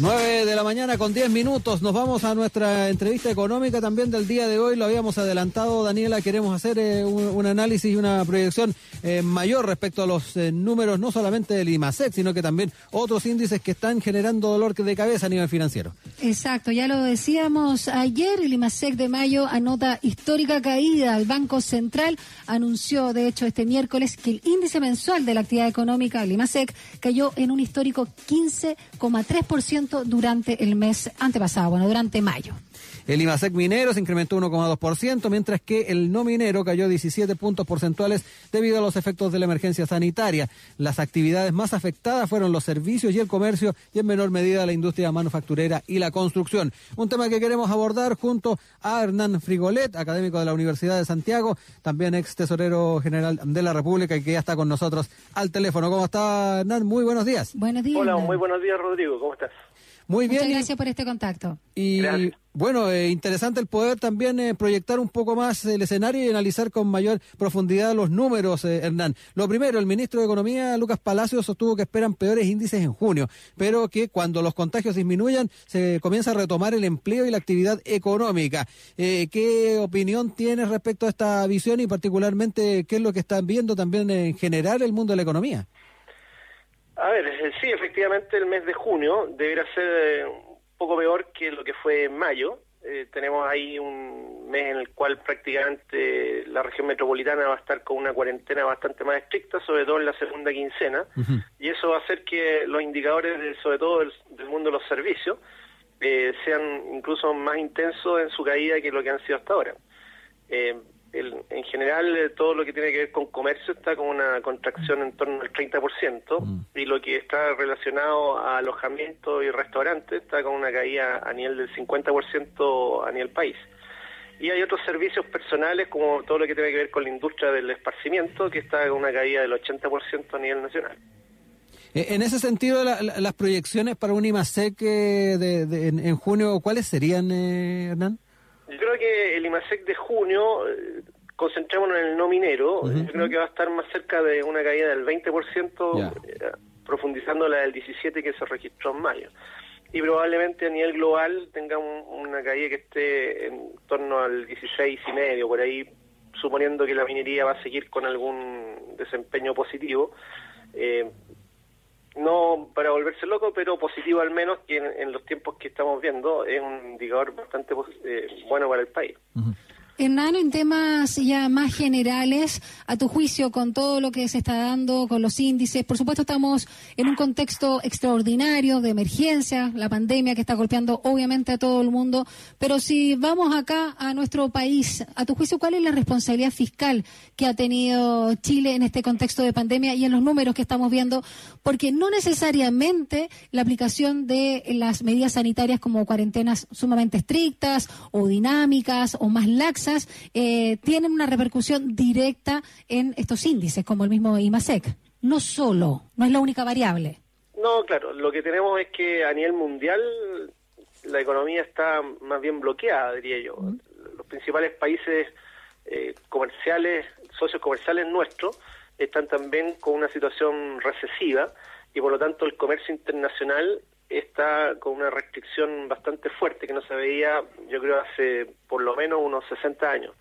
9 de la mañana con 10 minutos. Nos vamos a nuestra entrevista económica también del día de hoy. Lo habíamos adelantado, Daniela. Queremos hacer eh, un, análisis y una proyección eh, mayor respecto a los eh, números, no solamente del IMASEC, sino que también otros índices que están generando dolor de cabeza a nivel financiero. Exacto, ya lo decíamos ayer. El IMASEC de mayo anota histórica caída. El Banco Central anunció, de hecho, este miércoles que el índice mensual de la actividad económica, el IMASEC, cayó en un histórico 15,3% durante el mes antepasado, bueno, durante mayo. El IMASEC minero se incrementó 1,2%, mientras que el no minero cayó 17 puntos porcentuales debido a los efectos de la emergencia sanitaria. Las actividades más afectadas fueron los servicios y el comercio y en menor medida la industria manufacturera y la construcción. Un tema que queremos abordar junto a Hernán Frigolet, académico de la Universidad de Santiago, también ex tesorero general de la República y que ya está con nosotros al teléfono. ¿Cómo está Hernán? Muy buenos días. Buenos días. Hola, muy buenos días Rodrigo. ¿Cómo estás? Muy bien. Muchas gracias por este contacto. Y bueno, eh, interesante el poder también eh, proyectar un poco más el escenario y analizar con mayor profundidad los números, eh, Hernán. Lo primero, el ministro de Economía, Lucas Palacios, sostuvo que esperan peores índices en junio, pero que cuando los contagios disminuyan se comienza a retomar el empleo y la actividad económica. ¿Qué opinión tienes respecto a esta visión y particularmente qué es lo que están viendo también en general el mundo de la economía? A ver, eh, sí, efectivamente el mes de junio deberá ser eh, un poco peor que lo que fue en mayo. Eh, tenemos ahí un mes en el cual prácticamente la región metropolitana va a estar con una cuarentena bastante más estricta, sobre todo en la segunda quincena, y eso va a hacer que los indicadores, sobre todo del, mundo de los servicios, sean incluso más intensos en su caída que lo que han sido hasta ahora en general eh, todo lo que tiene que ver con comercio está con una contracción en torno al 30% mm. y lo que está relacionado a alojamiento y restaurantes está con una caída a nivel del 50% a nivel país. Y hay otros servicios personales como todo lo que tiene que ver con la industria del esparcimiento que está con una caída del 80% a nivel nacional. Eh, en ese sentido, las proyecciones para un IMASEC eh, de, en, junio, ¿cuáles serían, Hernán? Yo creo que el IMASEC de junio, eh, concentrémonos en el no minero, yo creo que va a estar más cerca de una caída del 20%, eh, profundizando la del 17% que se registró en mayo. Y probablemente a nivel global tenga una caída que esté en torno al 16,5%, por ahí, suponiendo que la minería va a seguir con algún desempeño positivo. Eh, no para volverse loco, pero positivo al menos, que en, los tiempos que estamos viendo es un indicador bastante eh, bueno para el país. Hernán, en temas ya más generales, a tu juicio, con todo lo que se está dando, con los índices, por supuesto estamos en un contexto extraordinario de emergencia, la pandemia que está golpeando obviamente a todo el mundo, pero si vamos acá a nuestro país, a tu juicio, ¿cuál es la responsabilidad fiscal que ha tenido Chile en este contexto de pandemia y en los números que estamos viendo? Porque no necesariamente la aplicación de las medidas sanitarias como cuarentenas sumamente estrictas o dinámicas o más laxas, eh, tienen una repercusión directa en estos índices, como el mismo IMASEC. No solo, no es la única variable. No, claro, lo que tenemos es que a nivel mundial la economía está más bien bloqueada, diría yo. Los principales países eh, comerciales, socios comerciales nuestros, están también con una situación recesiva y por lo tanto el comercio internacional está con una restricción bastante fuerte que no se veía, yo creo, hace por lo menos unos 60 años.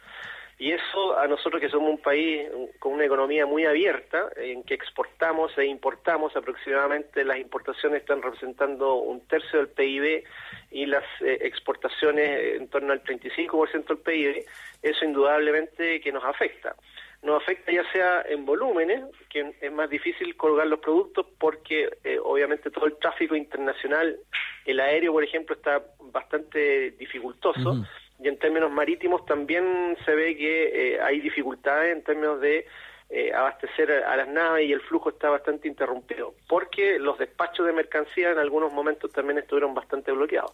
Y eso a nosotros que somos un país con una economía muy abierta, en que exportamos e importamos, aproximadamente las importaciones están representando un tercio del PIB y las eh, exportaciones en torno al 35% del PIB, eso indudablemente que nos afecta. Nos afecta ya sea en volúmenes, que es más difícil colgar los productos porque eh, obviamente todo el tráfico internacional, el aéreo por ejemplo, está bastante dificultoso y en términos marítimos también se ve que eh, hay dificultades en términos de eh, abastecer a las naves y el flujo está bastante interrumpido porque los despachos de mercancía en algunos momentos también estuvieron bastante bloqueados.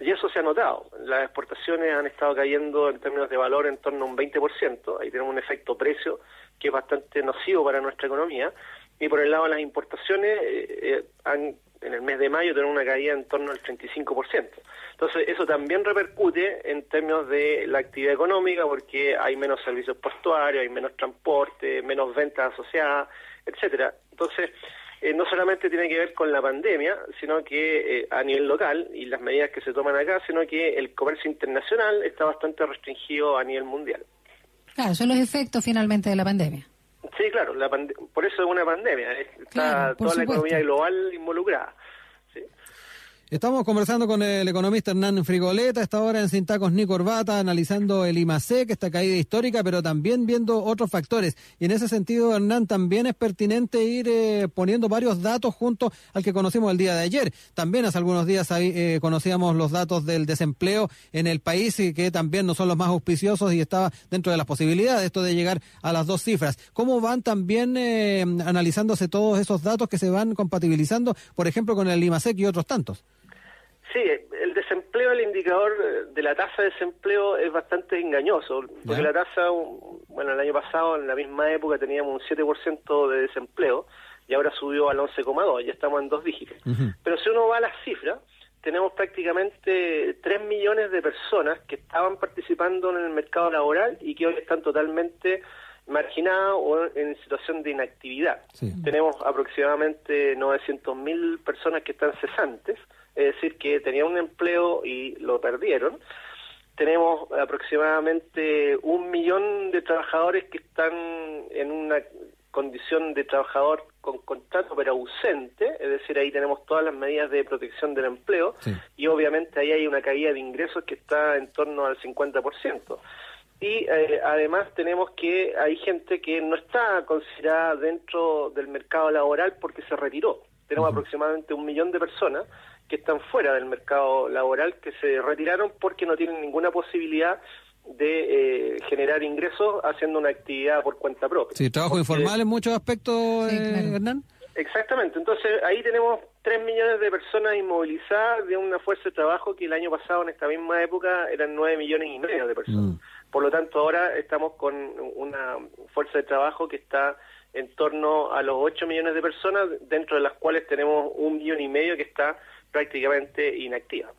Y eso se ha notado. Las exportaciones han estado cayendo en términos de valor en torno a un 20%. Ahí tenemos un efecto precio que es bastante nocivo para nuestra economía. Y por el lado de las importaciones, eh, eh, han, en el mes de mayo tenemos una caída en torno al 35%. Entonces, eso también repercute en términos de la actividad económica porque hay menos servicios portuarios, hay menos transporte, menos ventas asociadas, etcétera. Entonces, eh, no solamente tiene que ver con la pandemia, sino que eh, a nivel local y las medidas que se toman acá, sino que el comercio internacional está bastante restringido a nivel mundial. Claro, son los efectos finalmente de la pandemia. Sí, claro, la por eso es una pandemia, está toda la economía global involucrada. Estamos conversando con el economista Hernán Frigoleta, esta hora en Sin Tacos ni Corbata, analizando el IMASEC, esta caída histórica, pero también viendo otros factores. Y en ese sentido, Hernán, también es pertinente ir eh, poniendo varios datos junto al que conocimos el día de ayer. También hace algunos días eh, conocíamos los datos del desempleo en el país y que también no son los más auspiciosos y estaba dentro de las posibilidades esto de llegar a las dos cifras. ¿Cómo van también eh, analizándose todos esos datos que se van compatibilizando, por ejemplo, con el IMASEC y otros tantos? Sí, el desempleo, el indicador de la tasa de desempleo es bastante engañoso, porque la tasa, bueno, el año pasado en la misma época teníamos un 7% de desempleo y ahora subió al 11,2, ya estamos en dos dígitos. Pero si uno va a las cifras, tenemos prácticamente 3 millones de personas que estaban participando en el mercado laboral y que hoy están totalmente marginadas o en situación de inactividad. Tenemos aproximadamente 900 mil personas que están cesantes es decir, que tenían un empleo y lo perdieron. Tenemos aproximadamente un millón de trabajadores que están en una condición de trabajador con contrato pero ausente, es decir, ahí tenemos todas las medidas de protección del empleo y obviamente ahí hay una caída de ingresos que está en torno al 50%. Y eh, además tenemos que hay gente que no está considerada dentro del mercado laboral porque se retiró. Tenemos aproximadamente un millón de personas que están fuera del mercado laboral, que se retiraron porque no tienen ninguna posibilidad de eh, generar ingresos haciendo una actividad por cuenta propia. Sí, trabajo informal en muchos aspectos, eh, Hernán. Exactamente, entonces ahí tenemos 3 millones de personas inmovilizadas de una fuerza de trabajo que el año pasado en esta misma época eran 9 millones y medio de personas. Mm. Por lo tanto, ahora estamos con una fuerza de trabajo que está en torno a los 8 millones de personas, dentro de las cuales tenemos un millón y medio que está prácticamente inactiva.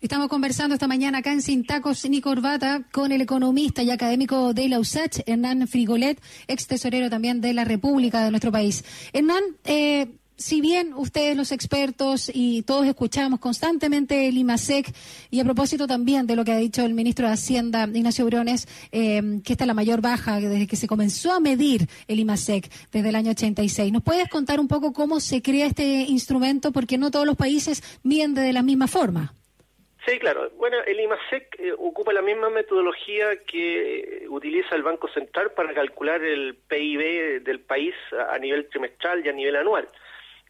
Estamos conversando esta mañana acá en Sin Tacos ni Corbata con el economista y académico de la USACH, Hernán Frigolet, ex tesorero también de la República de nuestro país. Hernán, eh, si bien ustedes los expertos y todos escuchamos constantemente el IMASEC y a propósito también de lo que ha dicho el ministro de Hacienda, Ignacio Briones, eh, que esta es la mayor baja desde que se comenzó a medir el IMASEC desde el año 86. ¿Nos puedes contar un poco cómo se crea este instrumento? Porque no todos los países miden de la misma forma. Sí, claro. Bueno, el IMASEC eh, ocupa la misma metodología que eh, utiliza el Banco Central para calcular el PIB del país a nivel trimestral y a nivel anual.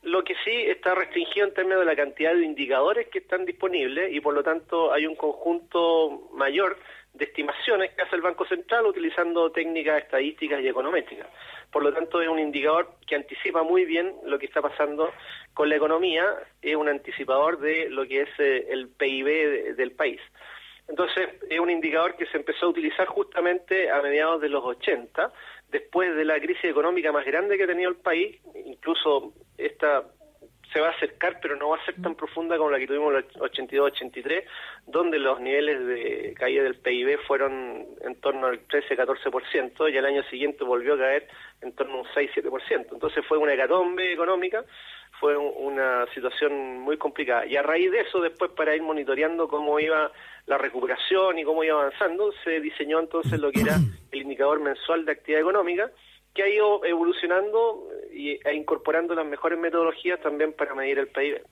Lo que sí está restringido en términos de la cantidad de indicadores que están disponibles y por lo tanto hay un conjunto mayor de estimaciones que hace el Banco Central utilizando técnicas estadísticas y econométricas. Por lo tanto, es un indicador que anticipa muy bien lo que está pasando con la economía, es un anticipador de lo que es eh, el PIB del país. Entonces, es un indicador que se empezó a utilizar justamente a mediados de los 80, después de la crisis económica más grande que ha tenido el país, incluso esta se va a acercar, pero no va a ser tan profunda como la que tuvimos en el 82-83, donde los niveles de caída del PIB fueron en torno al 13-14%, y al año siguiente volvió a caer en torno a un 6-7%. Entonces fue una hecatombe económica, fue una situación muy complicada. Y a raíz de eso, después para ir monitoreando cómo iba la recuperación y cómo iba avanzando, se diseñó entonces lo que era el indicador mensual de actividad económica, que ha ido evolucionando e incorporando las mejores metodologías también para medir el PIB.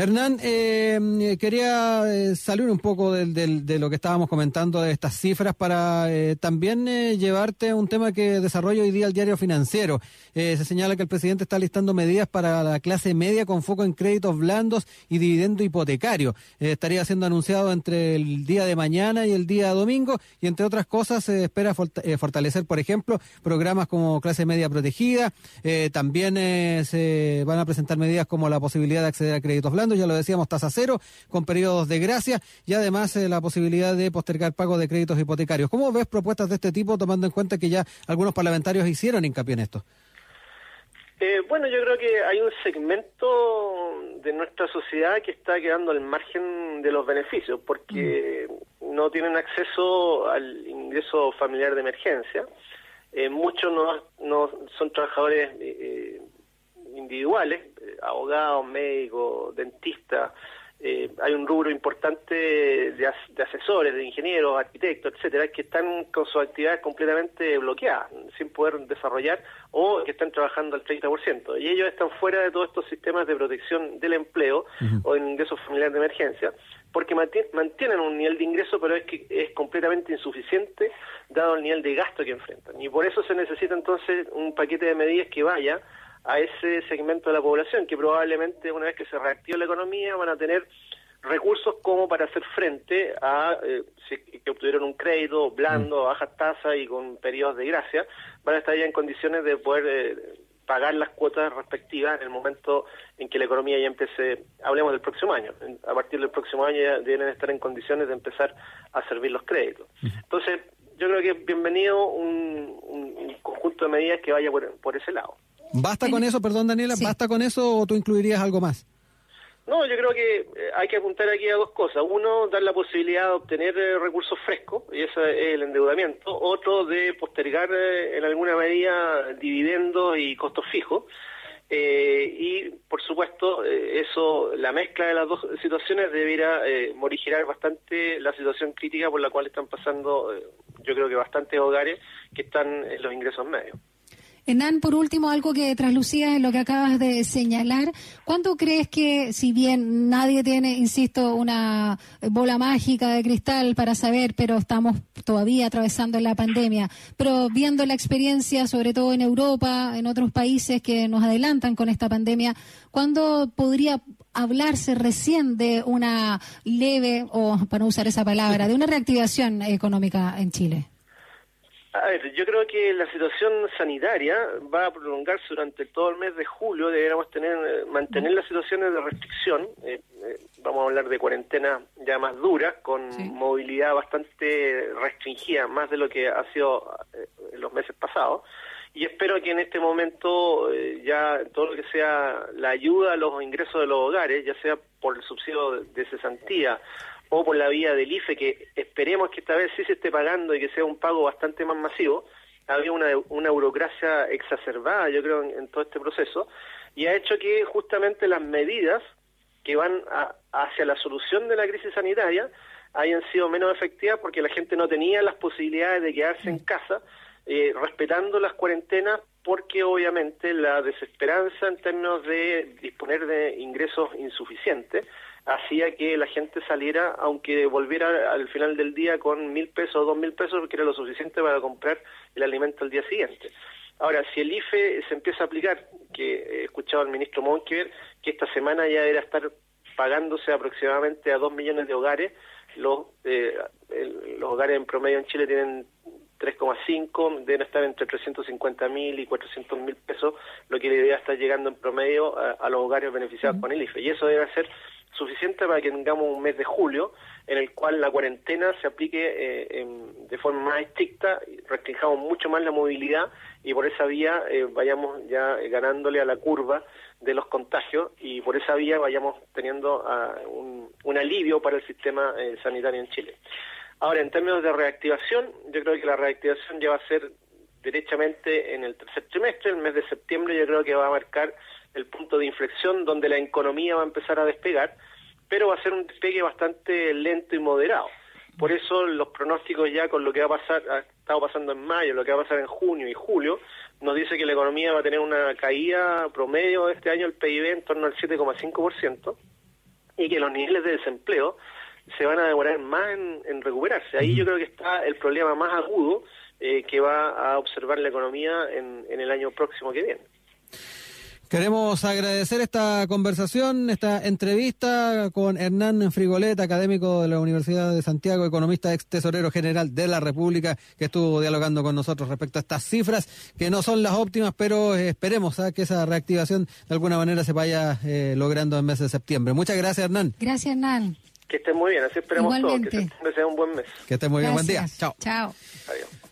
Hernán, eh, quería eh, salir un poco de, lo que estábamos comentando de estas cifras para eh, también eh, llevarte un tema que desarrolla hoy día el diario financiero. se señala que el presidente está listando medidas para la clase media con foco en créditos blandos y dividendo hipotecario. estaría siendo anunciado entre el día de mañana y el día domingo y entre otras cosas se espera fortalecer, por ejemplo, programas como clase media protegida. también se van a presentar medidas como la posibilidad de acceder a créditos blandos ya lo decíamos, tasa cero, con periodos de gracia y además eh, la posibilidad de postergar pago de créditos hipotecarios. ¿Cómo ves propuestas de este tipo, tomando en cuenta que ya algunos parlamentarios hicieron hincapié en esto? Eh, bueno, yo creo que hay un segmento de nuestra sociedad que está quedando al margen de los beneficios porque mm. no tienen acceso al ingreso familiar de emergencia. Eh, muchos no, no son trabajadores individuales, eh, abogados, médicos, dentistas, eh, hay un rubro importante de, asesores, de ingenieros, arquitectos, etcétera, que están con sus actividades completamente bloqueadas, sin poder desarrollar o que están trabajando al 30%. Y ellos están fuera de todos estos sistemas de protección del empleo o en ingresos familiares de emergencia, porque mantienen un nivel de ingreso, pero es que es completamente insuficiente dado el nivel de gasto que enfrentan. Y por eso se necesita entonces un paquete de medidas que vaya a ese segmento de la población que probablemente una vez que se reactive la economía van a tener recursos como para hacer frente a eh, que obtuvieron un crédito blando, mm. bajas tasas y con periodos de gracia, van a estar ya en condiciones de poder eh, pagar las cuotas respectivas en el momento en que la economía ya empiece, hablemos del próximo año, a partir del próximo año ya deben estar en condiciones de empezar a servir los créditos. Entonces, yo creo que bienvenido un, un, conjunto de medidas que vaya por ese lado. ¿Basta con eso, perdón Daniela, basta con eso o tú incluirías algo más? No, yo creo que eh, hay que apuntar aquí a dos cosas. Uno, dar la posibilidad de obtener eh, recursos frescos, y ese es el endeudamiento. Otro, de postergar eh, en alguna medida dividendos y costos fijos. y, por supuesto, eso, la mezcla de las dos situaciones debiera morigerar bastante la situación crítica por la cual están pasando, yo creo que bastantes hogares que están en los ingresos medios. Hernán, por último, algo que traslucía en lo que acabas de señalar. ¿Cuánto crees que, si bien nadie tiene, insisto, una bola mágica de cristal para saber, pero estamos todavía atravesando la pandemia, pero viendo la experiencia, sobre todo en Europa, en otros países que nos adelantan con esta pandemia, ¿cuándo podría hablarse recién de una leve, o para no usar esa palabra, de una reactivación económica en Chile? A ver, yo creo que la situación sanitaria va a prolongarse durante todo el mes de julio. Deberíamos tener, eh, mantener las situaciones de restricción. Eh, eh, vamos a hablar de cuarentena ya más dura, con movilidad bastante restringida, más de lo que ha sido en los meses pasados. Y espero que en este momento ya todo lo que sea la ayuda a los ingresos de los hogares, ya sea por el subsidio de cesantía o por la vía del IFE, que esperemos que esta vez sí se esté pagando y que sea un pago bastante más masivo. Había una, una burocracia exacerbada, yo creo, en, todo este proceso, y ha hecho que justamente las medidas que van hacia la solución de la crisis sanitaria hayan sido menos efectivas porque la gente no tenía las posibilidades de quedarse en casa eh, respetando las cuarentenas porque obviamente la desesperanza en términos de disponer de ingresos insuficientes hacía que la gente saliera, aunque volviera al final del día con mil pesos o dos mil pesos, porque era lo suficiente para comprar el alimento al día siguiente. Ahora, si el IFE se empieza a aplicar, que he escuchado al ministro Monkever, que esta semana ya era estar pagándose aproximadamente a dos millones de hogares, los, eh, los hogares en promedio en Chile tienen 3,5, deben estar entre 350 mil y 400 mil pesos, lo que debería estar llegando en promedio a, los hogares beneficiados con el IFE. Y eso debe ser suficiente para que tengamos un mes de julio en el cual la cuarentena se aplique eh, de forma más estricta, restringamos mucho más la movilidad y por esa vía eh, vayamos ya ganándole a la curva de los contagios y por esa vía vayamos teniendo ah, un, alivio para el sistema eh, sanitario en Chile. Ahora, en términos de reactivación, yo creo que la reactivación ya va a ser derechamente en el tercer trimestre, el mes de septiembre yo creo que va a marcar el punto de inflexión donde la economía va a empezar a despegar, pero va a ser un despegue bastante lento y moderado. Por eso los pronósticos ya con lo que va a pasar, ha estado pasando en mayo, lo que va a pasar en junio y julio, nos dice que la economía va a tener una caída promedio de este año el PIB en torno al 7,5% y que los niveles de desempleo se van a demorar más en, recuperarse. Ahí yo creo que está el problema más agudo eh, que va a observar la economía en el año próximo que viene. Queremos agradecer esta conversación, esta entrevista con Hernán Frigolet, académico de la Universidad de Santiago, economista ex tesorero general de la República, que estuvo dialogando con nosotros respecto a estas cifras, que no son las óptimas, pero esperemos que esa reactivación de alguna manera se vaya eh, logrando en mes de septiembre. Muchas gracias, Hernán. Gracias, Hernán. Que estén muy bien, así esperemos todos, que septiembre sea un buen mes. Que estén muy bien, buen día. Chao. Chao. Adiós.